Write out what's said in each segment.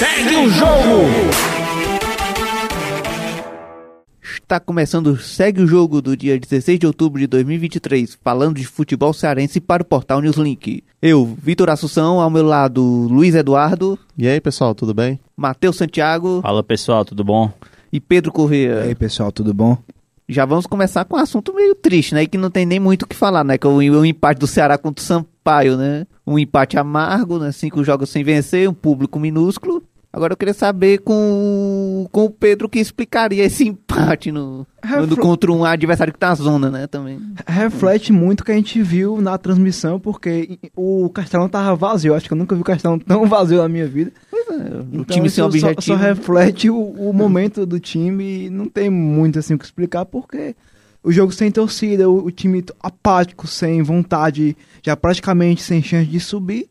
Segue o jogo! Está começando o Segue o Jogo do dia 16 de outubro de 2023, falando de futebol cearense para o portal Newslink. Eu, Vitor Assunção, ao meu lado, Luiz Eduardo, E aí, pessoal, tudo bem? Matheus Santiago Fala pessoal, tudo bom? e Pedro E Corrêa. aí, pessoal, tudo bom? Já vamos começar com um assunto meio triste, né? Que não tem nem muito o que falar, né? Que é o, o empate do Ceará contra o Sampaio, né? Um empate amargo, né? Cinco jogos sem vencer, um público minúsculo. Agora eu queria saber com, com o Pedro que explicaria esse empate no, no- contra um adversário que tá na zona, né? Também. Reflete muito o que a gente viu na transmissão, porque o Castelão tava vazio. Acho que eu nunca vi o Castelão tão vazio na minha vida. O Então, time sem isso só- objetivo. Só, reflete o, o momento do time e não tem muito assim o que explicar, porque o jogo sem torcida, o, o time apático, sem vontade, já praticamente sem chance de subir.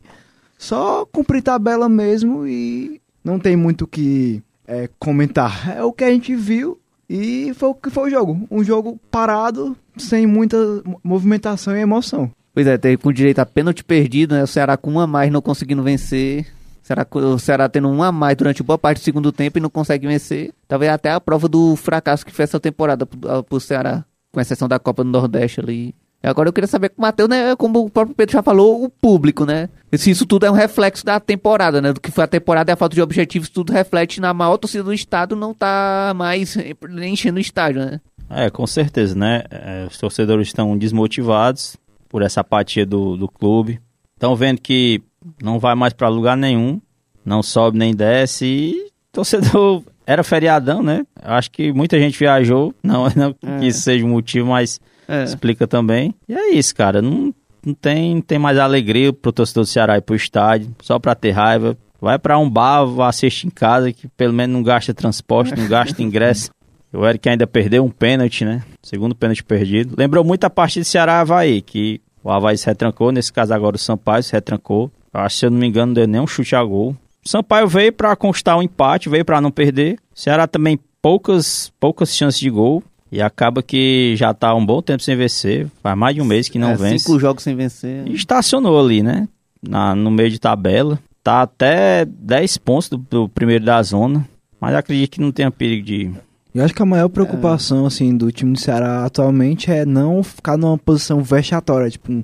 Só cumprir tabela mesmo e não tem muito o que é, comentar. É o que a gente viu e foi o que foi o jogo. Um jogo parado, sem muita mo- movimentação e emoção. Pois é, teve com direito a pênalti perdido, né? O Ceará com um a mais não conseguindo vencer. O Ceará, o Ceará tendo um a mais durante boa parte do segundo tempo e não consegue vencer. Talvez até a prova do fracasso que foi essa temporada pro, pro Ceará, com exceção da Copa do Nordeste ali. Agora eu queria saber com o Matheus, né? Como o próprio Pedro já falou, o público, né? Se isso tudo é um reflexo da temporada, né? Do que foi a temporada e a falta de objetivos, tudo reflete na maior torcida do estado não tá mais enchendo o estádio, né? É, com certeza, né? É, os torcedores estão desmotivados por essa apatia do, do clube. Estão vendo que não vai mais para lugar nenhum, não sobe nem desce e torcedor era feriadão, né? Acho que muita gente viajou, não, não que isso seja um motivo, mas É. explica também. E é isso, cara, não, não tem, não tem mais alegria pro torcedor do Ceará ir pro estádio, só pra ter raiva. Vai pra um bar, vá assistir em casa, que pelo menos não gasta transporte, não gasta ingresso. O Eric ainda perdeu um pênalti, né? Segundo pênalti perdido. Lembrou muito a partida de Ceará-Havaí, que o Havaí se retrancou, nesse caso agora o Sampaio se retrancou. Eu Acho que, se eu não me engano, não deu nem um chute a gol. O Sampaio veio pra conquistar o empate, veio pra não perder. O Ceará também poucas, poucas chances de gol. E acaba que já tá há um bom tempo sem vencer. Faz mais de um mês que não É, vence. Cinco jogos sem vencer. E estacionou ali, né? Na, no meio de tabela. Tá até 10 pontos do, do primeiro da zona. Mas acredito que não tenha perigo de. Eu acho que a maior preocupação assim do time do Ceará atualmente é não ficar numa posição vexatória, tipo um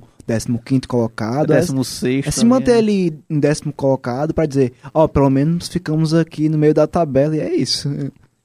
15 colocado, é, Décimo sexto. é se manter né? ali em décimo colocado pra dizer, ó, pelo menos ficamos aqui no meio da tabela e é isso.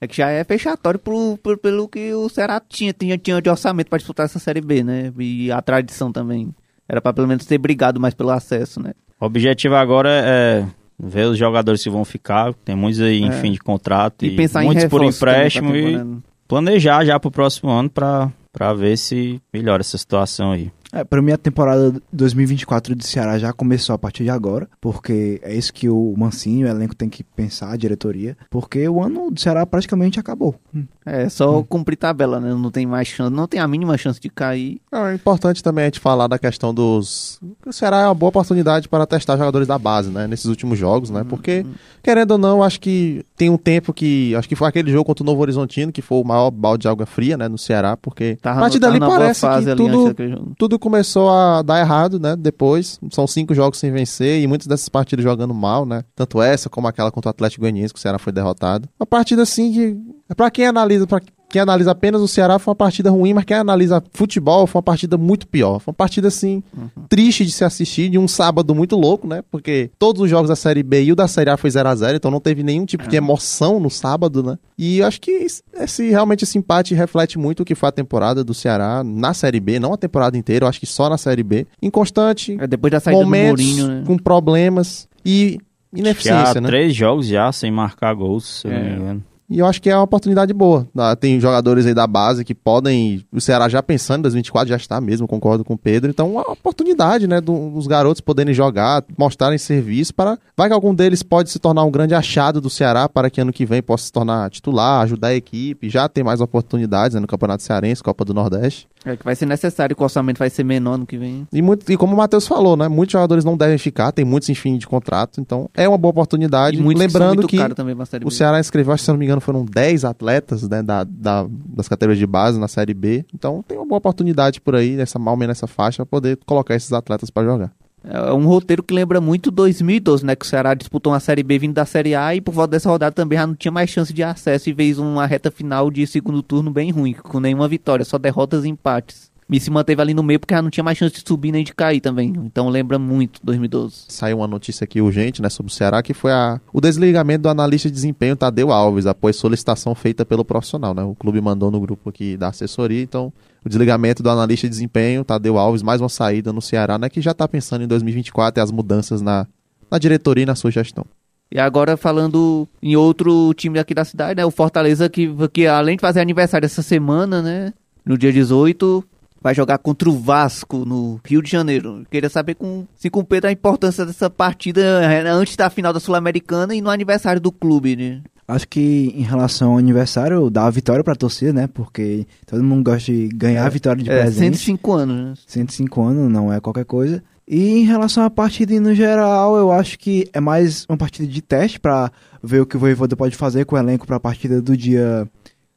É que já é fechatório pro, pro- pelo que o Ceará tinha, tinha, tinha de orçamento pra disputar essa Série B, né? E a tradição também. Era pra pelo menos ter brigado mais pelo acesso, né? O objetivo agora é ver os jogadores que vão ficar. Tem muitos aí em É. fim de contrato. E, pensar em muitos por também pra empréstimo e planejar já pro próximo ano pra ver se melhora essa situação aí. É, pra mim a temporada 2024 do Ceará já começou a partir de agora, porque é isso que o Mancinho, o elenco tem que pensar, a diretoria, porque o ano do Ceará praticamente acabou. Hum. É, só cumprir tabela, né? Não tem mais chance, não tem a mínima chance de cair. Não, é importante também a gente falar da questão dos. O Ceará é uma boa oportunidade para testar jogadores da base, né? Nesses últimos jogos, né? Porque, querendo ou não, acho que tem um tempo que. Acho que foi aquele jogo contra o Novo Horizontino, que foi o maior balde de água fria, né? No Ceará, porque. Tava, a partir dali parece que tudo, tudo começou a dar errado, né? Depois, são cinco jogos sem vencer e muitas dessas partidas jogando mal, né? Tanto essa como aquela contra o Atlético Goianiense, que o Ceará foi derrotado. Uma partida assim que, pra quem analisa, pra quem analisa apenas o Ceará, foi uma partida ruim, mas quem analisa futebol, foi uma partida muito pior. Foi uma partida assim, triste de se assistir, de um sábado muito louco, né? Porque todos os jogos da Série B e o da Série A foi 0 a 0 então não teve nenhum tipo de emoção no sábado, né? E eu acho que esse, realmente esse empate reflete muito o que foi a temporada do Ceará na Série B, não a temporada inteira, eu acho que só na Série B. Inconstante, É, depois da saída momentos do Mourinho, né? com problemas e Acho que há ineficiência, né? três jogos já sem marcar gols, se eu não É. me engano. E eu acho que é uma oportunidade boa. Ah, Tem jogadores aí da base que podem. O Ceará já pensando em 2024, já está mesmo, concordo com o Pedro. Então, uma oportunidade, né? do- Dos garotos poderem jogar, mostrarem serviço para. Vai que algum deles pode se tornar um grande achado do Ceará para que ano que vem possa se tornar titular, ajudar a equipe. Já tem mais oportunidades né, no Campeonato Cearense, Copa do Nordeste. É que vai ser necessário que o orçamento vai ser menor no que vem. E, muito, e como o Matheus falou, né? Muitos jogadores não devem ficar, tem muitos em fim de contrato. Então, é uma boa oportunidade. Lembrando que, que. também O. Ceará inscreveu, acho que se não me engano, foram 10 atletas né, da, da- das categorias de base na Série B. Então tem uma boa oportunidade por aí, nessa mal nessa faixa, poder colocar esses atletas pra jogar. É um roteiro que lembra muito 2012, né? Que o Ceará disputou uma Série B vindo da Série A e por volta dessa rodada também já não tinha mais chance de acesso e fez uma reta final de segundo turno bem ruim, com nenhuma vitória, só derrotas e empates. E se manteve ali no meio porque já não tinha mais chance de subir nem de cair também. Então lembra muito 2012. Saiu uma notícia aqui urgente, né, sobre o Ceará, que foi a, o desligamento do analista de desempenho Tadeu Alves, após solicitação feita pelo profissional, né? O clube mandou no grupo aqui da assessoria, então o desligamento do analista de desempenho Tadeu Alves, mais uma saída no Ceará, né, que já está pensando em 2024 e as mudanças na, na diretoria e na sua gestão. E agora falando em outro time aqui da cidade, né? O Fortaleza que, que além de fazer aniversário essa semana, né? No dia 18, vai jogar contra o Vasco no Rio de Janeiro. Queria saber com, se com Pedro a importância dessa partida é, antes da final da Sul-Americana e no aniversário do clube, né? Acho que em relação ao aniversário, dá a vitória pra torcida, né? Porque todo mundo gosta de ganhar a vitória de É, presente. 105 anos, né? 105 anos, não é qualquer coisa. E em relação à partida no geral, eu acho que é mais uma partida de teste pra ver o que o Voivoda pode fazer com o elenco pra partida do dia.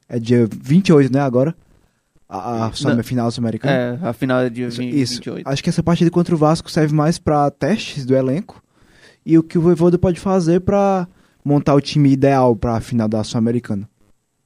É dia 28, né? Agora. A, a final sul-americana. É, a final é dia 20, Isso. 28. Acho que essa partida contra o Vasco serve mais pra testes do elenco e o que o Voivoda pode fazer pra montar o time ideal pra final da Sul-Americana.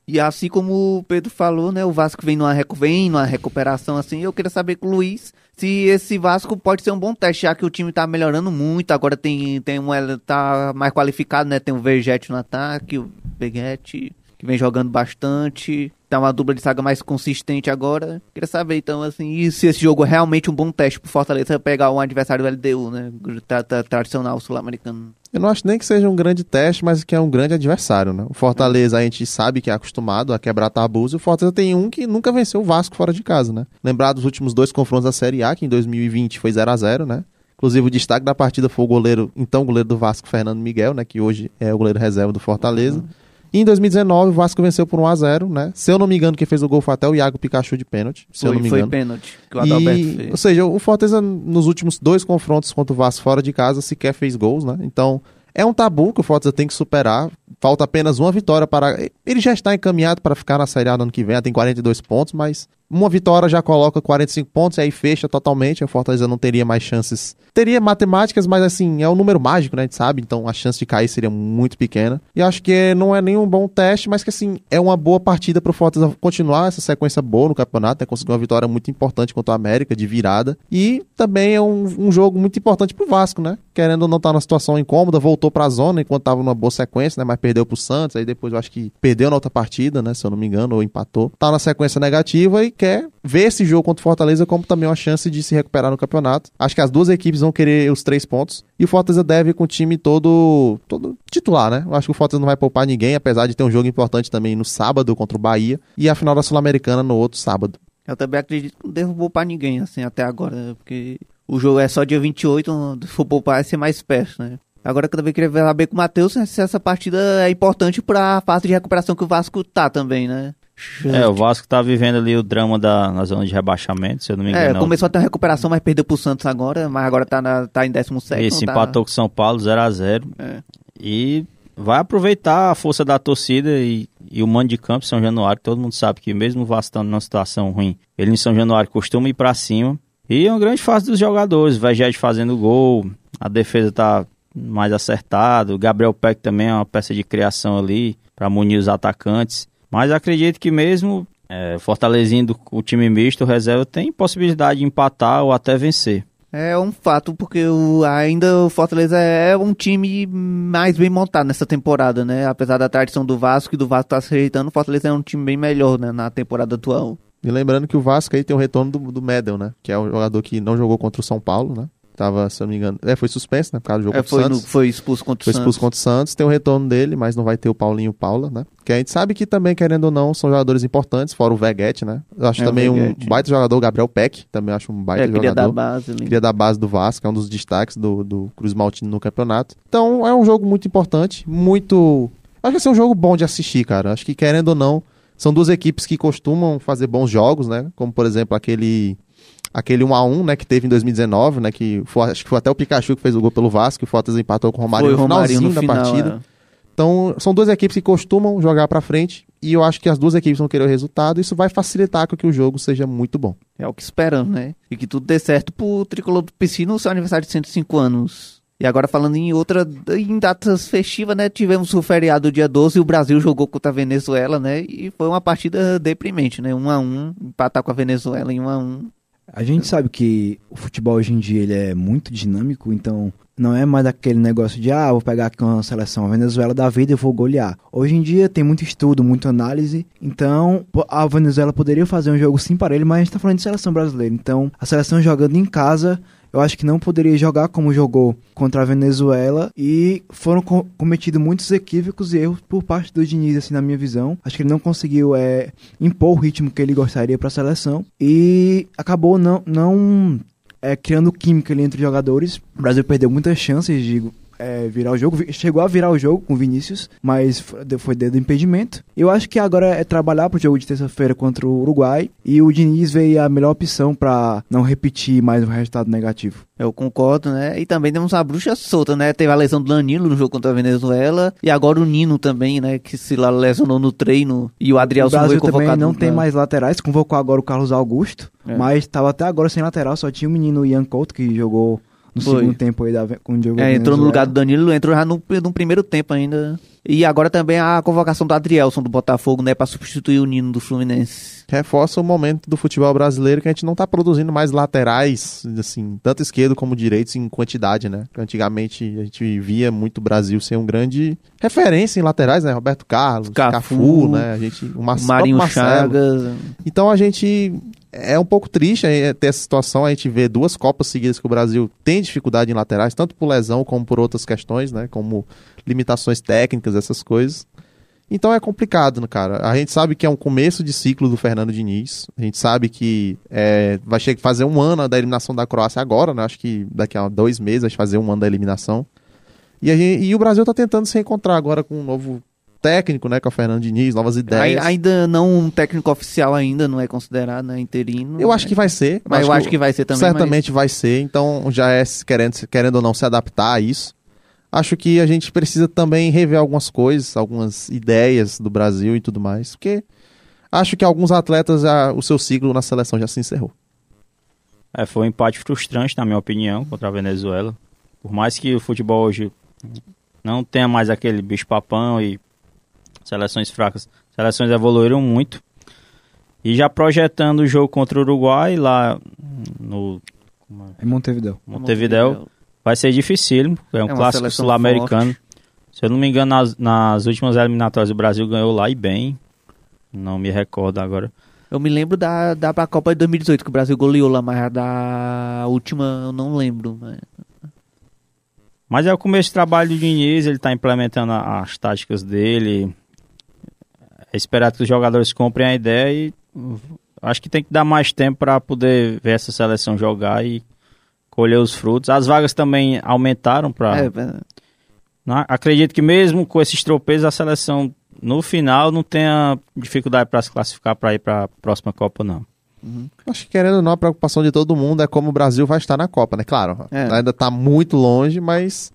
E assim como o Pedro falou, né? O Vasco vem numa, vem numa recuperação assim. Eu queria saber com o Luiz se esse Vasco pode ser um bom teste, já que o time tá melhorando muito. Agora tem, tem um, tá mais qualificado, né? Tem o Vergete no ataque, o Beguete, que vem jogando bastante. Tá uma dupla de saga mais consistente agora. Queria saber, então, assim, se esse jogo é realmente um bom teste pro Fortaleza pegar um adversário do LDU, né? Tra- tra- tradicional sul-americano. Eu não acho nem que seja um grande teste, mas que é um grande adversário, né? O Fortaleza a gente sabe que é acostumado a quebrar tabus, e o Fortaleza tem um que nunca venceu o Vasco fora de casa, né? Lembrar dos últimos dois confrontos da Série A, que em 2020 foi 0 a 0 né? Inclusive o destaque da partida foi o goleiro, então goleiro do Vasco, Fernando Miguel, né? Que hoje é o goleiro reserva do Fortaleza. E em 2019 o Vasco venceu por 1 a 0 né? Se eu não me engano, quem fez o gol foi até o Iago Pikachu de pênalti, se eu Foi, não me foi engano. pênalti que o Adalberto E, fez. ou seja, o Fortaleza nos últimos dois confrontos contra o Vasco fora de casa sequer fez gols, né? Então é um tabu que o Fortaleza tem que superar. Falta apenas uma vitória para. Ele já está encaminhado para ficar na Série A no ano que vem, tem 42 pontos, mas uma vitória já coloca 45 pontos e aí fecha totalmente. O Fortaleza não teria mais chances. Teria matemáticas, mas assim, é um número mágico, né? A gente sabe, então a chance de cair seria muito pequena. E acho que não é nenhum bom teste, mas que assim, é uma boa partida para o Fortaleza continuar essa sequência boa no campeonato, né? Conseguir uma vitória muito importante contra o América, de virada. E também é um, um jogo muito importante pro Vasco, né? Querendo ou não estar numa situação incômoda, voltou pra zona enquanto tava numa boa sequência, né? Mas perdeu pro Santos, aí depois eu acho que perdeu na outra partida, né? Se eu não me engano, ou empatou. Tá na sequência negativa e quer ver esse jogo contra o Fortaleza como também uma chance de se recuperar no campeonato. Acho que as duas equipes vão querer os três pontos. E o Fortaleza deve ir com o time todo, todo titular, né? Eu acho que o Fortaleza não vai poupar ninguém, apesar de ter um jogo importante também no sábado contra o Bahia. E a final da Sul-Americana no outro sábado. Eu também acredito que não devo poupar ninguém, assim, até agora, né? porque o jogo é só dia 28, se for poupar vai ser mais perto, né? Agora eu também queria saber com o Matheus se essa partida é importante pra fase de recuperação que o Vasco tá também, né? É, o Vasco tá vivendo ali o drama da na zona de rebaixamento, se eu não me É, engano. começou a ter uma recuperação, mas perdeu pro Santos agora, mas agora tá, na, tá em 17 Isso, tá... empatou com o São Paulo 0 a 0 É. E vai aproveitar a força da torcida e, e o mando de campo São Januário. Todo mundo sabe que mesmo o Vasco estando numa situação ruim, ele em São Januário costuma ir pra cima. E é uma grande fase dos jogadores. Vegete fazendo gol, a defesa tá mais acertada. O Gabriel Peck também é uma peça de criação ali para munir os atacantes. Mas acredito que mesmo é, Fortalezendo o time misto, o reserva tem possibilidade de empatar ou até vencer. É um fato, porque o, ainda o Fortaleza é um time mais bem montado nessa temporada, né? Apesar da tradição do Vasco e do Vasco estar se rejeitando, o Fortaleza é um time bem melhor né, na temporada atual. E lembrando que o Vasco aí tem o retorno do, do Medel, né? Que é o jogador que não jogou contra o São Paulo, né? Tava, se eu não me engano. É, foi suspenso, né? Por causa do jogo É, contra o foi, no- Santos. foi expulso contra o Foi Santos. expulso contra o Santos, tem o retorno dele, mas não vai ter o Paulinho Paula, né? Que a gente sabe que também, querendo ou não, são jogadores importantes, fora o Veguete, né? Eu acho É, o também um baita jogador, o Gabriel Peck, também acho um baita É, queria jogador. dar base ali. Cria da base do Vasco, é um dos destaques do, do Cruz Maltino no campeonato. Então é um jogo muito importante, muito. Acho que vai ser um jogo bom de assistir, cara. Acho que querendo ou não, são duas equipes que costumam fazer bons jogos, né? Como por exemplo aquele. Aquele 1x1, né, que teve em 2019, né, que foi, acho que foi até o Pikachu que fez o gol pelo Vasco, o Fortaleza empatou com o Romário Foi o no Romarinho finalzinho no da final. partida. é. Então, são duas equipes que costumam jogar pra frente E eu acho que as duas equipes vão querer o resultado. Isso vai facilitar com que o jogo seja muito bom. É o que esperamos, né? E que tudo dê certo pro Tricolor do PC no seu aniversário de 105 anos. E agora falando em outra, em datas festivas, né? Tivemos o feriado dia 12 e o Brasil jogou contra a Venezuela, né? E foi uma partida deprimente, né? 1 a 1 empatar com a Venezuela em 1 a 1 A gente sabe que o futebol hoje em dia ele é muito dinâmico, então não é mais aquele negócio de ah, vou pegar aqui uma seleção a Venezuela da vida e vou golear. Hoje em dia tem muito estudo, muita análise, então a Venezuela poderia fazer um jogo sim para ele, mas a gente tá falando de seleção brasileira. Então, a seleção jogando em casa, eu acho que não poderia jogar como jogou contra a Venezuela e foram co- cometidos muitos equívocos e erros por parte do Diniz, assim, na minha visão. Acho que ele não conseguiu é, impor o ritmo que ele gostaria para a seleção e acabou não, não é, criando química ali entre os jogadores. O Brasil perdeu muitas chances de é, virar o jogo. Chegou a virar o jogo com o Vinícius, mas foi dedo do impedimento. Eu acho que agora é trabalhar pro jogo de terça-feira contra o Uruguai e o Diniz veio a melhor opção para não repetir mais um resultado negativo. Eu concordo, né? E também temos uma bruxa solta, né? Teve a lesão do Danilo no jogo contra a Venezuela. E agora o Nino também, né? Que se lá lesionou no treino. E o Adrielson foi Brasil também convocado. não tem mais laterais, convocou agora o Carlos Augusto, É. mas estava até agora sem lateral, só tinha o menino Ian Couto que jogou no Foi. segundo tempo aí da, com o jogo É, entrou no lugar do Danilo, entrou já no, no primeiro tempo ainda. E agora também a convocação do Adrielson do Botafogo, né? Pra substituir o Nino do Fluminense. Reforça o momento do futebol brasileiro que a gente não tá produzindo mais laterais, assim, tanto esquerdo como direitos em quantidade, né? Antigamente a gente via muito o Brasil ser um grande referência em laterais, né? Roberto Carlos, Cafu, Cafu, né? A gente, o, Mar Marinho. Chagas. Então a gente é um pouco triste é, ter essa situação, a gente vê duas Copas seguidas que o Brasil tem dificuldade em laterais, tanto por lesão como por outras questões, né? Como limitações técnicas, essas coisas. Então é complicado, né, cara? A gente sabe que é um começo de ciclo do Fernando Diniz. A gente sabe que é, vai che- fazer um ano da eliminação da Croácia agora, né? Acho que daqui a dois meses vai fazer um ano da eliminação. E, gente- e o Brasil tá tentando se encontrar agora com um novo técnico, né? Que é o Fernando Diniz, novas ideias. Ainda não um técnico oficial ainda, não é considerado, né? Interino. Eu acho que vai ser. Mas eu acho que vai ser também. Certamente vai ser, então já é querendo, querendo ou não se adaptar a isso. Acho que a gente precisa também rever algumas coisas, algumas ideias do Brasil e tudo mais, porque acho que alguns atletas, já, o seu ciclo na seleção já se encerrou. É, foi um empate frustrante, na minha opinião, contra a Venezuela. Por mais que o futebol hoje não tenha mais aquele bicho-papão e seleções fracas, seleções evoluíram muito. E já projetando o jogo contra o Uruguai lá no é? Em Montevideo. Montevideo, vai ser difícil, é um É clássico sul-americano. Se eu não me engano, nas, nas últimas eliminatórias o Brasil ganhou lá e bem. Não me recordo agora. Eu me lembro da, da Copa de 2018, que o Brasil goleou lá, mas da última eu não lembro. Mas... Mas é o começo do trabalho do Diniz, ele está implementando as táticas dele. É esperado que os jogadores comprem a ideia e acho que tem que dar mais tempo para poder ver essa seleção jogar e colher os frutos. As vagas também aumentaram para. É, é, Acredito que mesmo com esses tropeços a seleção no final não tenha dificuldade para se classificar para ir para a próxima Copa não. Acho que querendo ou não, a preocupação de todo mundo é como o Brasil vai estar na Copa, né? Claro, É. ainda tá muito longe, mas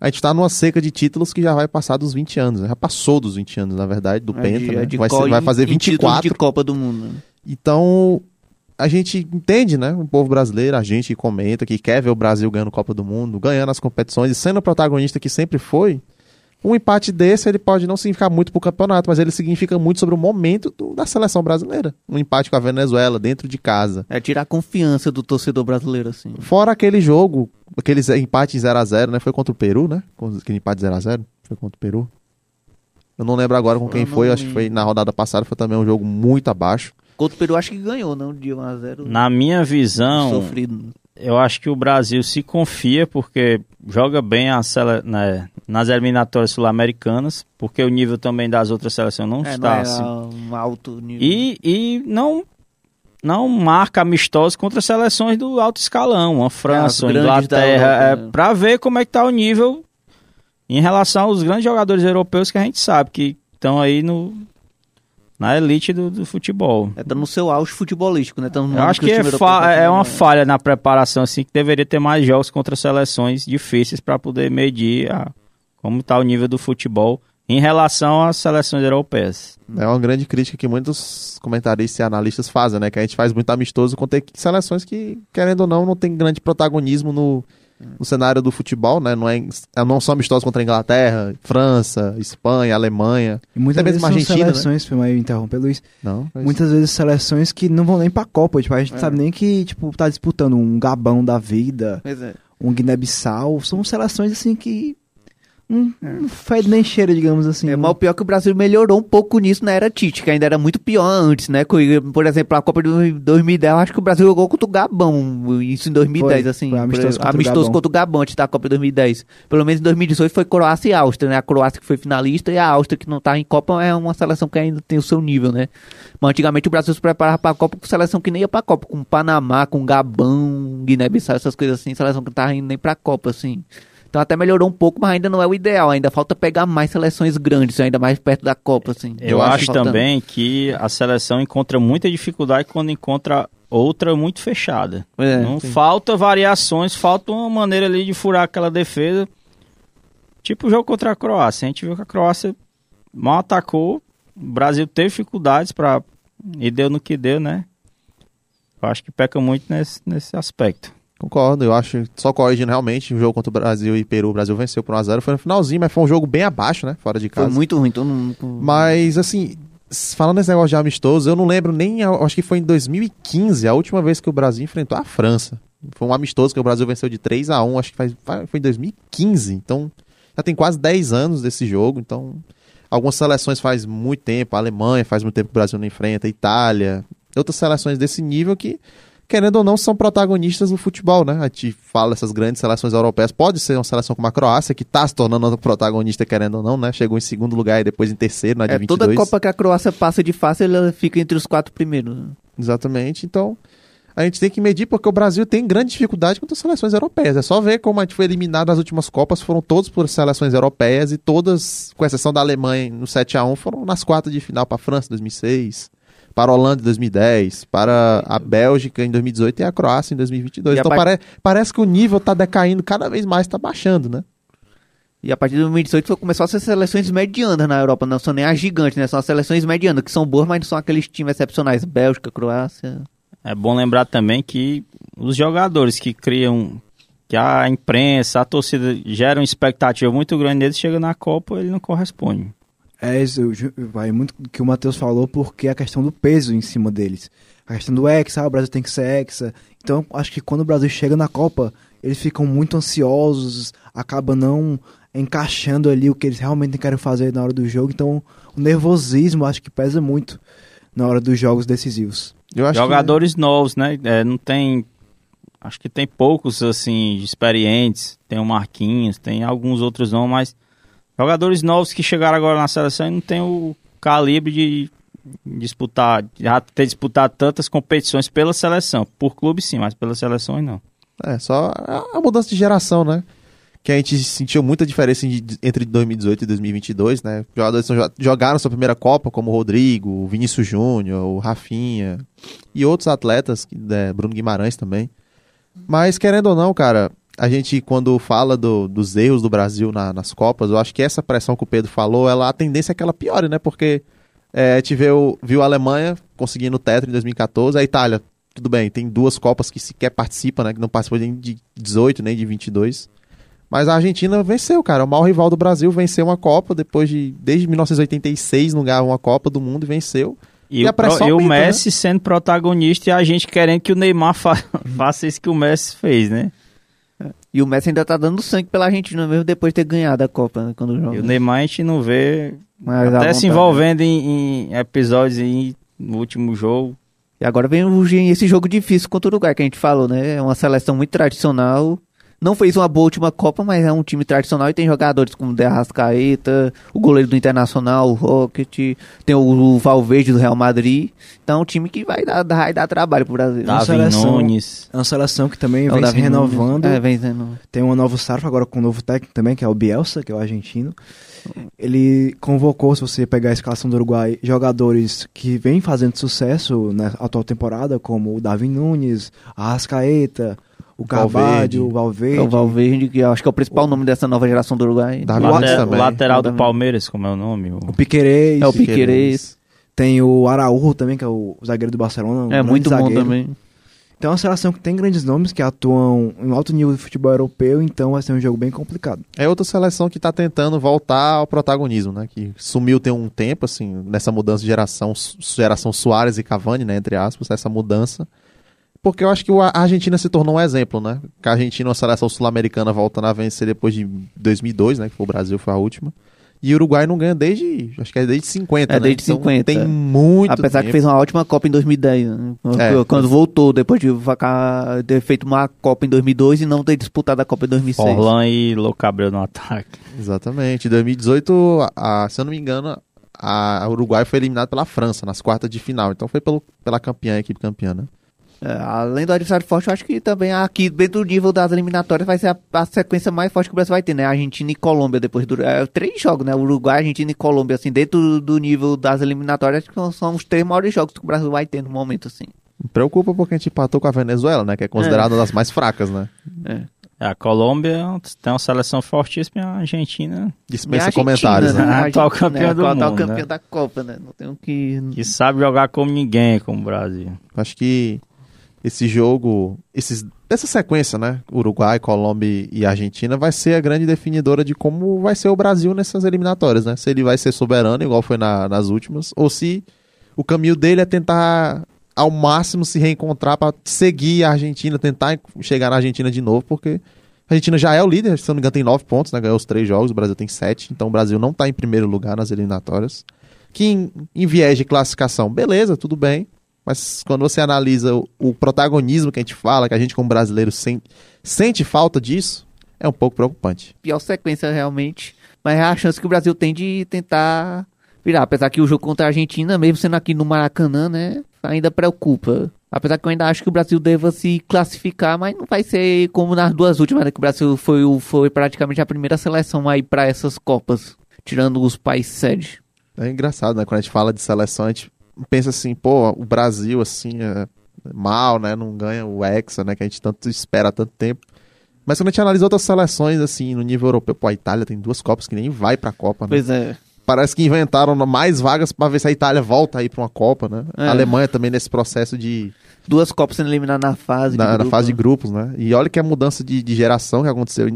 a gente tá numa seca de títulos que já vai passar dos 20 anos, né? Já passou dos 20 anos, na verdade, do é Penta, de- né? é de vai, ser- vai fazer em títulos 24. de Copa do Mundo. né? Então, a gente entende, né? O povo brasileiro, a gente que comenta, que quer ver o Brasil ganhando Copa do Mundo, ganhando as competições e sendo o protagonista que sempre foi. Um empate desse, ele pode não significar muito pro campeonato, mas ele significa muito sobre o momento do- da seleção brasileira. Um empate com a Venezuela dentro de casa. É tirar a confiança do torcedor brasileiro, assim. Fora aquele jogo, aqueles empates 0x0, né? Foi contra o Peru, né? Aquele empate 0x0. Foi contra o Peru. Eu não lembro agora com quem foi, acho que foi na rodada passada, foi também um jogo muito abaixo. Contra o Peru, acho que ganhou, não? De 1x0. Na minha visão, Sofrido. eu acho que o Brasil se confia porque joga bem a sele- né, nas eliminatórias sul-americanas, porque o nível também das outras seleções não É, está não é assim. um alto nível. E, e não não marca amistosos contra seleções do alto escalão, uma França, grandes da Inglaterra, Europa, é, né? para ver como é que tá o nível em relação aos grandes jogadores europeus que a gente sabe que estão aí no na elite do, do futebol. É, tá no seu auge futebolístico, né? Tá no Eu acho o que é, fa- é uma falha na preparação, assim, que deveria ter mais jogos contra seleções difíceis para poder medir a- como está o nível do futebol em relação às seleções europeias. É uma grande crítica que muitos comentaristas e analistas fazem, né? Que a gente faz muito amistoso com ter seleções que, querendo ou não, não tem grande protagonismo no, no cenário do futebol, né? Não, é, não são amistosos contra a Inglaterra, França, Espanha, Alemanha. E muitas até vezes mesmo Argentina, né? seleções, foi mal interromper, Luiz. Não, mas- Muitas vezes seleções que não vão nem pra Copa, tipo, a gente É. sabe nem que, tipo, tá disputando um Gabão da vida, é. um Guiné-Bissau, são seleções assim que não, não fede nem cheira, digamos assim. É, mas o pior é que o Brasil melhorou um pouco nisso na era Tite, que ainda era muito pior antes, né? Por exemplo, a Copa de 2010, eu acho que o Brasil jogou contra o Gabão, isso em 2010, Foi, assim. foi amistoso contra o amistoso Gabão. contra o Gabão antes da Copa de 2010. Pelo menos em 2018 foi Croácia e Áustria, né? A Croácia que foi finalista e a Áustria que não tá em Copa é uma seleção que ainda tem o seu nível, né? Mas antigamente o Brasil se preparava pra Copa com seleção que nem ia pra Copa, com Panamá, com Gabão, Guiné-Bissau, essas coisas assim, seleção que não tava indo nem pra Copa, assim. Então até melhorou um pouco, mas ainda não é o ideal. Ainda falta pegar mais seleções grandes, ainda mais perto da Copa, assim. Eu, acho, que falta- também que a seleção encontra muita dificuldade quando encontra outra muito fechada. É, Não sim. falta variações, falta uma maneira ali de furar aquela defesa. Tipo o jogo contra a Croácia. A gente viu que a Croácia mal atacou. O Brasil teve dificuldades para e deu no que deu, né? Eu acho que peca muito nesse, nesse aspecto. Concordo, eu acho, só corrigindo realmente, o jogo contra o Brasil e Peru, o Brasil venceu por 1x0, foi no finalzinho, mas foi um jogo bem abaixo, né, fora de Foi casa. muito ruim, todo mundo... Mas, assim, falando nesse negócio de amistoso, eu não lembro nem, acho que foi em 2015, a última vez que o Brasil enfrentou a França. Foi um amistoso que o Brasil venceu de 3 a 1 acho que faz, fa- foi em 2015, então já tem quase 10 anos desse jogo, então algumas seleções faz muito tempo, a Alemanha faz muito tempo que o Brasil não enfrenta, a Itália, outras seleções desse nível que, querendo ou não, são protagonistas do futebol, né? A gente fala dessas grandes seleções europeias, pode ser uma seleção como a Croácia, que tá se tornando protagonista, querendo ou não, né? Chegou em segundo lugar e depois em terceiro na de É, 22. toda Copa que a Croácia passa de fácil, ela fica entre os quatro primeiros. Exatamente. Então, a gente tem que medir porque o Brasil tem grande dificuldade contra as seleções europeias. É só ver como a gente foi eliminado nas últimas Copas, foram todos por seleções europeias e todas, com exceção da Alemanha no 7 a 1 foram nas quartas de final para a França em 2006, para a Holanda em 2010, para a Bélgica em 2018 e a Croácia em 2022. E então part- pare- parece que o nível tá decaindo cada vez mais, tá baixando, né? E a partir de 2018 foi- começou a ser seleções medianas na Europa, não são nem as gigantes, né? São as seleções medianas, que são boas, mas não são aqueles times excepcionais. Bélgica, Croácia. É bom lembrar também que os jogadores que criam, que a imprensa, a torcida geram expectativa muito grande neles, chega na Copa ele não corresponde. É, isso vai muito do que o Matheus falou, porque a questão do peso em cima deles. A questão do Hexa, ah, o Brasil tem que ser Hexa. Então, acho que quando o Brasil chega na Copa, eles ficam muito ansiosos, acaba não encaixando ali o que eles realmente querem fazer na hora do jogo. Então, o nervosismo acho que pesa muito na hora dos jogos decisivos. Eu acho Jogadores novos, né? É, não tem. Acho que tem poucos, assim, experientes. Tem o Marquinhos, tem alguns outros não, mas. Jogadores novos que chegaram agora na seleção e não tem o calibre de disputar, já ter disputado tantas competições pela seleção. Por clube sim, mas pelas seleções não. É, só a a mudança de geração, né? Que a gente sentiu muita diferença entre 2018 e 2022, né? Jogadores jogaram sua primeira Copa, como o Rodrigo, o Vinícius Júnior, o Rafinha e outros atletas, né, Bruno Guimarães também. Mas, querendo ou não, cara, a gente, quando fala do- dos erros do Brasil na- nas Copas, eu acho que essa pressão que o Pedro falou, ela, a tendência é que ela piore, né? Porque é, a gente viu, viu a Alemanha conseguindo o tetra em 2014, a Itália, tudo bem, tem duas Copas que sequer participam, né? Que não participou nem de 18, nem de 22. Mas a Argentina venceu, cara. O maior rival do Brasil venceu uma Copa depois de. Desde 1986 não ganhava uma Copa do Mundo e venceu. E, E o, pro- e o né? Messi sendo protagonista e a gente querendo que o Neymar fa- faça isso que o Messi fez, né? E o Messi ainda tá dando sangue pela Argentina, mesmo depois de ter ganhado a Copa, né, quando joga. E o Neymar a gente não vê Mas até se vontade. envolvendo em, em episódios aí no último jogo. E agora vem esse jogo difícil contra o Uruguai, que a gente falou, né? É uma seleção muito tradicional. Não fez uma boa última Copa, mas é um time tradicional e tem jogadores como o De Arrascaeta, o goleiro do Internacional, o Rocket, tem o, o Valverde do Real Madrid. Então é um time que vai dar, vai dar trabalho pro Brasil. Davi seleção- Nunes. É uma seleção que também É vem se renovando. É, vem sendo... Tem um novo sarfa agora com um novo técnico também, que é o Bielsa, que é o argentino. Ele convocou, se você pegar a escalação do Uruguai, jogadores que vêm fazendo sucesso na atual temporada, como o Davi Nunes, a Arrascaeta, o Carvalho, o É Valverde. o Valverde, que eu acho que é o principal nome dessa nova geração do Uruguai. O lateral, também. lateral do. Palmeiras, como é o nome? O- O Piquerez. É o Piquerez. Tem o Araújo também, que é o zagueiro do Barcelona. um É grande muito bom também. Então é uma seleção que tem grandes nomes que atuam em alto nível do futebol europeu, então vai ser um jogo bem complicado. É outra seleção que tá tentando voltar ao protagonismo, né? Que sumiu tem um tempo, assim, nessa mudança de geração, geração Soares e Cavani, né? Entre aspas, essa mudança. Porque eu acho que o- a Argentina se tornou um exemplo, né? Que a Argentina, uma seleção sul-americana, voltando a vencer depois de 2002, né? Que foi o Brasil, foi a última. E o Uruguai não ganha desde, acho que é desde 50, É, né? desde Então, 50. Tem muito Apesar que tempo. fez uma ótima Copa em 2010, né? É, quando voltou, depois de ter feito uma Copa em 2002 e não ter disputado a Copa em 2006. Forlan e Louco Abreu no ataque. Exatamente. Em 2018, a- a- se eu não me engano, a a Uruguai foi eliminado pela França nas quartas de final. Então foi pelo, pela campeã, a equipe campeã, né? É, além do adversário forte, eu acho que também aqui, dentro do nível das eliminatórias, vai ser a, a sequência mais forte que o Brasil vai ter, né? Argentina e Colômbia, depois do. É, três jogos, né? Uruguai, Argentina e Colômbia, assim, dentro do, nível das eliminatórias, acho que são- são os três maiores jogos que o Brasil vai ter no momento, assim. Preocupa porque a gente empatou com a Venezuela, né? Que é considerada uma das mais fracas, né? É. A Colômbia tem uma seleção fortíssima e a Argentina Dispensa Argentina, comentários, né? né? A Atual campeã é, do atual mundo, campeã né? da Copa, né? Não tem o que. que sabe jogar como ninguém, como o Brasil. Acho que esse jogo, esses, essa sequência, né? Uruguai, Colômbia e Argentina vai ser a grande definidora de como vai ser o Brasil nessas eliminatórias, né? Se ele vai ser soberano, igual foi na- nas últimas, ou se o caminho dele é tentar ao máximo se reencontrar para seguir a Argentina, tentar chegar na Argentina de novo, porque a Argentina já é o líder, se não me engano, tem nove pontos, né? Ganhou os três jogos, o Brasil tem sete, então o Brasil não tá em primeiro lugar nas eliminatórias. Que em, em viés de classificação, beleza, tudo bem. Mas quando você analisa o, o protagonismo que a gente fala, que a gente como brasileiro sen- sente falta disso, é um pouco preocupante. pior sequência realmente. Mas é a chance que o Brasil tem de tentar virar. Apesar que o jogo contra a Argentina, mesmo sendo aqui no Maracanã, né? Ainda preocupa. Apesar que eu ainda acho que o Brasil deva se classificar, mas não vai ser como nas duas últimas, né? Que o Brasil foi, foi praticamente a primeira seleção aí para essas Copas. Tirando os países sede. É engraçado, né? Quando a gente fala de seleção, a gente pensa assim, pô, o Brasil, assim, é mal, né? Não ganha o Hexa, né? Que a gente tanto espera há tanto tempo. Mas quando a gente analisa outras seleções, assim, no nível europeu, pô, a Itália tem duas Copas que nem vai pra Copa, né? Pois é. Parece que inventaram mais vagas pra ver se a Itália volta aí pra uma Copa, né? É. A Alemanha também nesse processo de Duas Copas sendo eliminadas na fase. de na, na grupo, fase de né? grupos, né? E olha que a mudança de, de geração que aconteceu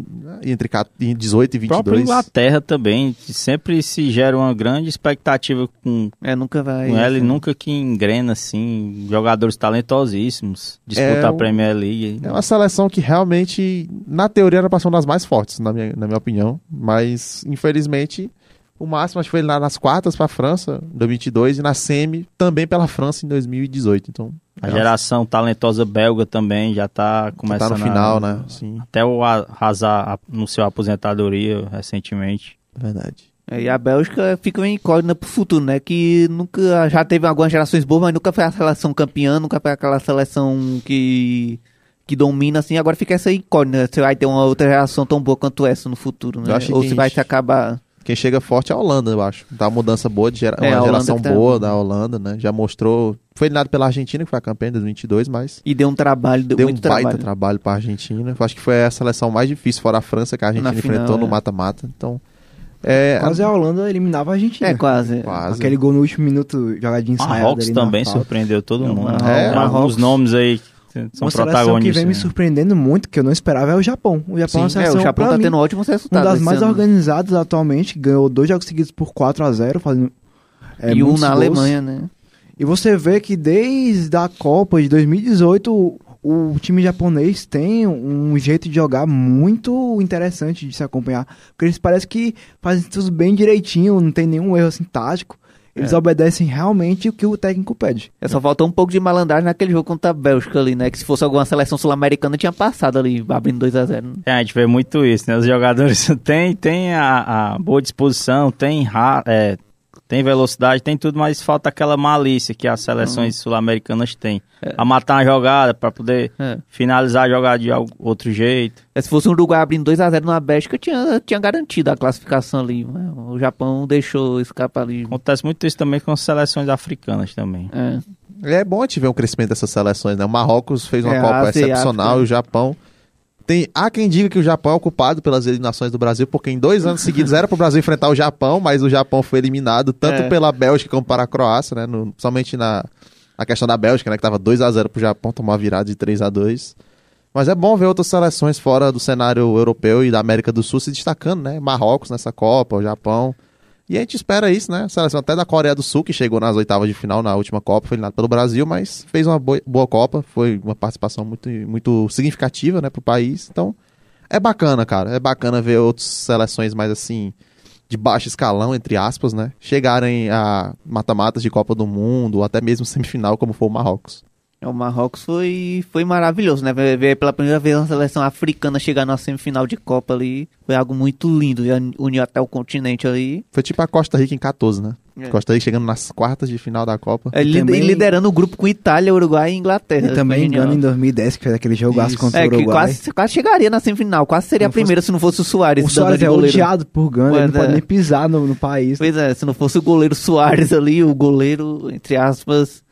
entre ca- em 18 e A própria 22. Inglaterra também, sempre se gera uma grande expectativa com, É, nunca vai. com ela e nunca que engrena, assim, jogadores talentosíssimos, disputa É a Premier League. É uma seleção que realmente, na teoria, era ser uma das mais fortes, na minha, na minha opinião. Mas, infelizmente, o máximo acho que foi lá nas quartas pra França, em 2022, e na semi também pela França em 2018. Então, A geração talentosa belga também já tá já começando tá no final, a... né? Sim, Até o A- Hazard anunciou a aposentadoria recentemente. verdade. É, e a Bélgica fica uma incógnita pro futuro, né? Que nunca já teve algumas gerações boas, mas nunca foi a seleção campeã, nunca foi aquela seleção que que domina assim. Agora fica essa incógnita, se vai ter uma outra geração tão boa quanto essa no futuro, né? Eu acho Ou se a vai se acabar. Quem chega forte é a Holanda, eu acho. Tá uma mudança boa, de gera... É, uma geração tá- boa da Holanda, né? Já mostrou. Foi eliminado pela Argentina, que foi a campeã em 2022, mas E deu um trabalho, deu, deu um baita trabalho. trabalho pra Argentina. Eu acho que foi a seleção mais difícil, fora a França, que a Argentina Na final, enfrentou no é. mata-mata. Então, é. Quase a Holanda eliminava a Argentina. É, quase. Quase. Aquele gol no último minuto, jogadinha ensaiada Marrocos também falta. surpreendeu todo mundo. É, Marrocos- alguns nomes aí são Uma seleção que vem me né? surpreendendo muito, que eu não esperava, é o Japão. O Japão é uma Sim, é, seleção, o Japão tá mim, tendo ótimos uma das mais ano. organizadas atualmente, ganhou dois jogos seguidos por 4 a 0 fazendo é, e um na gols. Alemanha, né? E você vê que desde a Copa de 2018, o, o time japonês tem um jeito de jogar muito interessante de se acompanhar. Porque eles parecem que fazem tudo bem direitinho, não tem nenhum erro assim tático. Eles É. obedecem realmente o que o técnico pede. É, só faltou um pouco de malandragem naquele jogo contra a Bélgica ali, né? Que se fosse alguma seleção sul-americana tinha passado ali, abrindo 2x0. É, a gente vê muito isso, né? Os jogadores têm tem a, a boa disposição, ra- é, tem velocidade, tem tudo, mas falta aquela malícia que as seleções sul-americanas têm. A matar uma jogada para poder É. finalizar a jogada de outro jeito. É, Se fosse um Uruguai abrindo 2x0 na Bélgica, tinha, tinha garantido a classificação ali. mas O Japão deixou escapar ali. Acontece muito isso também com as seleções africanas também. É. É bom a gente ver um crescimento dessas seleções, né? O Marrocos fez uma É, Copa Ásia excepcional África. e o Japão Tem, há quem diga que o Japão é o culpado pelas eliminações do Brasil, porque em dois anos seguidos era pro Brasil enfrentar o Japão, mas o Japão foi eliminado tanto É. pela Bélgica como para a Croácia, né? No, somente na a questão da Bélgica, né? Que tava 2 a 0 pro Japão, tomou uma virada de 3 a 2 Mas é bom ver outras seleções fora do cenário europeu e da América do Sul se destacando, né? Marrocos nessa Copa, o Japão. E a gente espera isso, né? A seleção até da Coreia do Sul, que chegou nas oitavas de final na última Copa, foi eliminado pelo Brasil, mas fez uma boi- boa Copa, foi uma participação muito, muito significativa, né, pro país. Então, é bacana, cara. É bacana ver outras seleções mais assim, de baixo escalão, entre aspas, né? Chegarem a mata-matas de Copa do Mundo, ou até mesmo semifinal, como foi o Marrocos. É, O Marrocos foi, foi maravilhoso, né? Ver pela primeira vez uma seleção africana chegar na semifinal de Copa ali. Foi algo muito lindo. E uniu até o continente ali. Foi tipo a Costa Rica em 14, né? É. Costa Rica chegando nas quartas de final da Copa. É, li- também- liderando o grupo com Itália, Uruguai e Inglaterra. E também Foi engano em 2010, que fez aquele Isso. contra É, o que Uruguai. quase, quase chegaria na semifinal. Quase seria Não a primeira se não fosse o Soares. O Soares é odiado por Gana, ele não pode é. nem pisar no, no país. Pois é, se não fosse o goleiro Soares ali, o goleiro, entre aspas,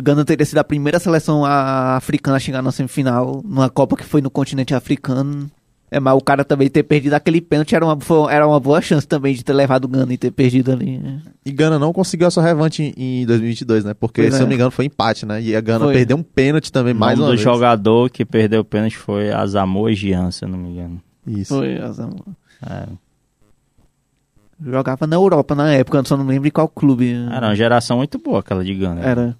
Gana teria sido a primeira seleção africana a chegar na semifinal, numa Copa que foi no continente africano. É, mas o cara também ter perdido aquele pênalti era uma, foi- era uma boa chance também de ter levado o Gana e ter perdido ali. né? E Gana não conseguiu a sua revanche em em 2022, né? Porque, Pois se é. eu não me engano, foi empate, né? E a Gana Foi. perdeu um pênalti também, O mais uma do vez. jogador que perdeu o pênalti foi Asamoah Gyan, se eu não me engano. Isso. Foi, Azam. É. Jogava na Europa na época, eu só não lembro qual clube. Era uma geração muito boa aquela de Gana. Era,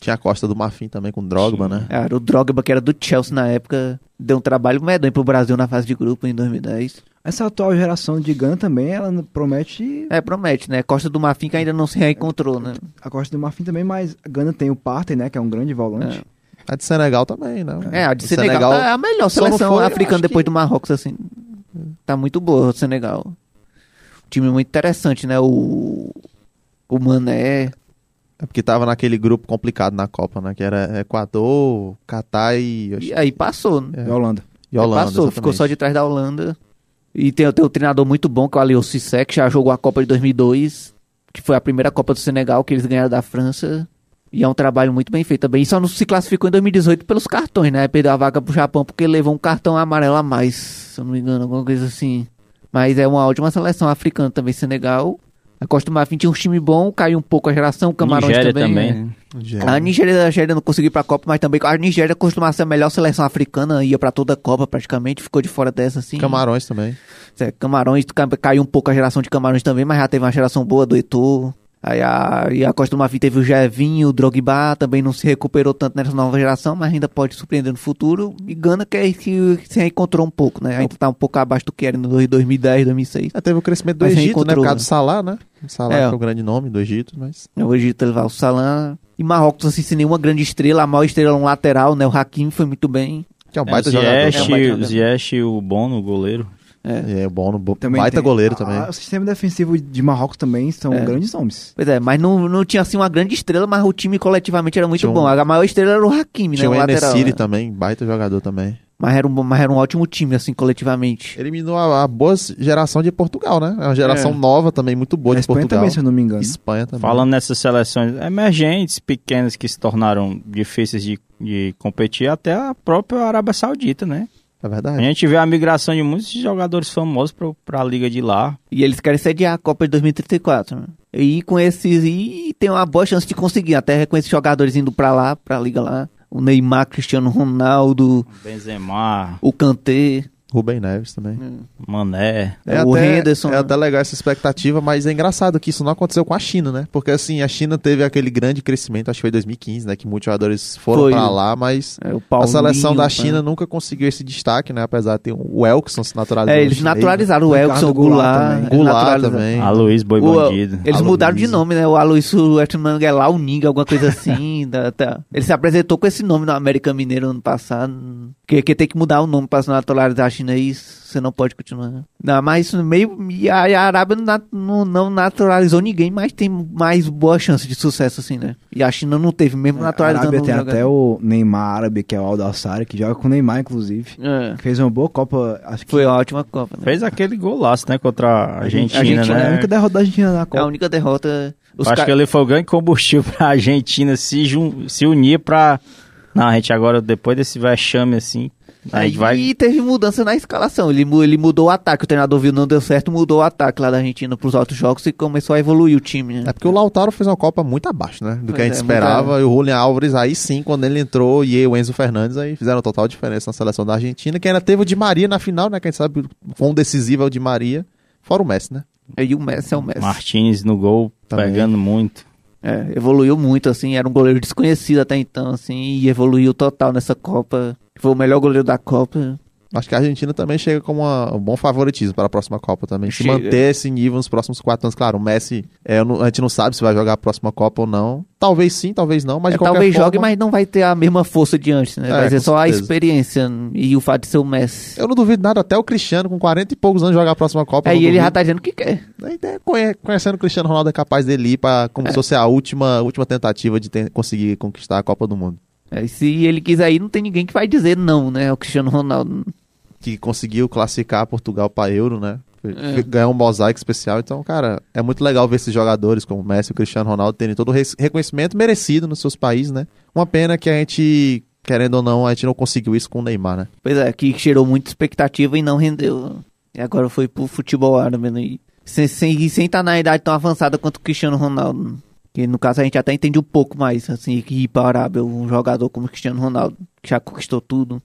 Tinha a Costa do Marfim também com Drogba, Tinha. né? era o Drogba, que era do Chelsea na época. Deu um trabalho medonho pro Brasil na fase de grupo em 2010. Essa atual geração de Gana também, ela promete É, promete, né? Costa do Marfim que ainda não se reencontrou, né? a Costa do Marfim também, mas a Gana tem o Partey, né, que é um grande volante. A de Senegal também, né? É, a de O Senegal, é a melhor seleção foi, africana depois que- do Marrocos, assim. Tá muito boa o Senegal. Time muito interessante, né? O, o Mané. É porque tava naquele grupo complicado na Copa, né? Que era Equador, Catar e, E aí passou, né? É. E a Holanda. e Holanda. passou, ficou só de trás da Holanda. E tem, tem um treinador muito bom, que é o Aliou Cissé, que já jogou a Copa de 2002, que foi a primeira Copa do Senegal que eles ganharam da França. E é um trabalho muito bem feito também. E só não se classificou em 2018 pelos cartões, né? Perdeu a vaga pro Japão porque levou um cartão amarelo a mais, se eu não me engano, alguma coisa assim. Mas é uma ótima seleção africana também, Senegal. A Costa do Marfim tinha um time bom, caiu um pouco a geração, Camarões Nigéria também. também. A Nigéria, a Nigéria não conseguiu ir pra Copa, mas também a Nigéria costuma ser a melhor seleção africana, ia pra toda a Copa praticamente, ficou de fora dessa assim. Camarões também. É, Camarões, ca- caiu um pouco a geração de Camarões também, mas já teve uma geração boa do Eto'o. Aí a, e a Costa do Marfim teve o Jevinho, o Drogba, também não se recuperou tanto nessa nova geração, mas ainda pode surpreender no futuro. E Gana que, é que se reencontrou um pouco, né? Ainda tá um pouco abaixo do que era no 2010, 2006. É, teve o crescimento do Mas Egito, né? Por causa né? do Salah, né? O Salah É. que é o grande nome do Egito, mas... O Egito levar o Salah. E Marrocos, assim, sem nenhuma grande estrela, a maior estrela um lateral, né? O Hakimi foi muito bem. Que é um É, baita o jogador. É um Ziyech, baita o jogador. Ziyech e o Bono, o goleiro. É, bom, no bo... Também baita tem- goleiro a- também. a- o sistema defensivo de Marrocos também são É. grandes nomes. Pois é, mas não, não tinha assim uma grande estrela, mas o time coletivamente era muito Tinha um- bom. A maior estrela era o Hakimi, Tinha né? o O lateral. Enesiri né? também, baita jogador também. Mas era, um, bom- mas era um ótimo time, assim, coletivamente. Eliminou a, a boa geração de Portugal, né? É uma geração É. nova também, muito boa a de Espanha Portugal. também, se eu não me engano. Espanha também. Falando nessas seleções emergentes, pequenas, que se tornaram difíceis de, de competir, até a própria Arábia Saudita, né? É A verdade. gente vê a migração de muitos jogadores famosos pra, pra liga de lá. E eles querem sediar a Copa de 2034. Né? E com esses. E tem uma boa chance de conseguir, até com esses jogadores indo pra lá, pra liga lá. O Neymar, Cristiano Ronaldo, Benzema, o Kanté. Rubem Neves também. Mané. É o até, Henderson. É até legal essa expectativa, mas é engraçado que isso não aconteceu com a China, né? Porque assim, a China teve aquele grande crescimento, acho que foi em 2015, né? Que muitos jogadores foram Foi. pra lá, mas É, o a seleção da. China nunca conseguiu esse destaque, né? Apesar de ter o Elkson se naturalizando. É, eles chinês, né? naturalizaram o Ricardo Elkson, o Goulart Goulart. também. Goulart também. Aloysio Boi O- Bandido. Eles Aloysio. mudaram de nome, né? O Aloysio Westman é lá, o Ninga, alguma coisa assim. da- tá. Ele se apresentou com esse nome no América Mineiro ano passado. Que, que tem que mudar o nome pra se naturalizar a China e você não pode continuar. Não, mas isso meio. E a, a Arábia não, nat- não, não naturalizou ninguém, mas tem mais boa chance de sucesso, assim, né? E a China não teve, mesmo A naturalizando Arábia um tem até o Neymar árabe, que é o Aldassari, que joga com o Neymar, inclusive. É, Fez uma boa Copa, acho que foi uma ótima Copa, né? Fez aquele golaço, né? Contra a Argentina, Argentina, é a né? única derrota da Argentina na É a Copa. única derrota. Os Acho ca- que ele foi o grande combustível pra Argentina se, jun... se unir pra. Não, a gente agora, depois desse vexame assim, A gente vai... E teve mudança na escalação. Ele, ele mudou o ataque. O treinador viu não deu certo, mudou o ataque lá da Argentina pros outros jogos e começou a evoluir o time, né? É porque o Lautaro fez uma Copa muito abaixo, né? Do que a Pois gente é, esperava. E o Julian Álvares, aí sim, quando ele entrou, e o Enzo Fernandes, aí fizeram total diferença na seleção da Argentina, que ainda teve o Di Maria na final, né? Que a gente sabe quão decisivo é o Di Maria. Fora o Messi, né? E o Messi é o Messi. Martins no gol, Também. pegando muito. É, evoluiu muito, assim. Era um goleiro desconhecido até então, assim. E evoluiu total nessa Copa. Foi o melhor goleiro da Copa. Acho que a Argentina também chega com uma- um bom favoritismo para a próxima Copa também. Se Chega. manter esse nível nos próximos quatro anos. Claro, o Messi, é, a gente não sabe se vai jogar a próxima Copa ou não. Talvez sim, talvez não, mas É, de qualquer talvez forma, jogue, mas não vai ter a mesma força de antes, né? É, vai ser só a certeza. experiência e o fato de ser o Messi. Eu não duvido nada, até o Cristiano, com 40 e poucos anos, jogar a próxima Copa. É, e ele já tá dizendo que quer. Conhe- Conhecendo o Cristiano Ronaldo é capaz dele ir pra, como se fosse a última, última tentativa de ter- conseguir conquistar a Copa do Mundo. É, se ele quiser ir, não tem ninguém que vai dizer não, né? O Cristiano Ronaldo. Que conseguiu classificar Portugal pra Euro, né? É. Ganhou um mosaico especial. Então, cara, é muito legal ver esses jogadores como o Messi e o Cristiano Ronaldo terem todo o reconhecimento merecido nos seus países, né? Uma pena que a gente, querendo ou não, a gente não conseguiu isso com o Neymar, né? Pois é, que gerou muita expectativa e não rendeu. E agora foi pro futebol árabe, né? E sem estar sem, sem tá na idade tão avançada quanto o Cristiano Ronaldo. Que no caso a gente até entende um pouco mais, assim, que ir para a Arábia, um jogador como o Cristiano Ronaldo, que já conquistou tudo.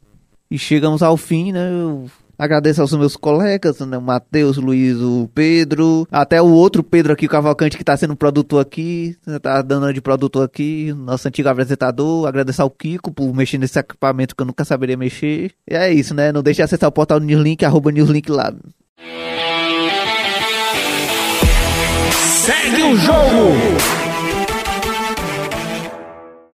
E chegamos ao fim, né? Eu agradeço aos meus colegas, né? Matheus, Luiz, o Pedro, até o outro Pedro aqui, o Cavalcante, que tá sendo produtor aqui, né, tá dando de produtor aqui, nosso antigo apresentador. Agradecer ao Kiko por mexer nesse equipamento que eu nunca saberia mexer. E é isso, né? Não deixe de acessar o portal Newslink, arroba Newslink lá. Segue o jogo.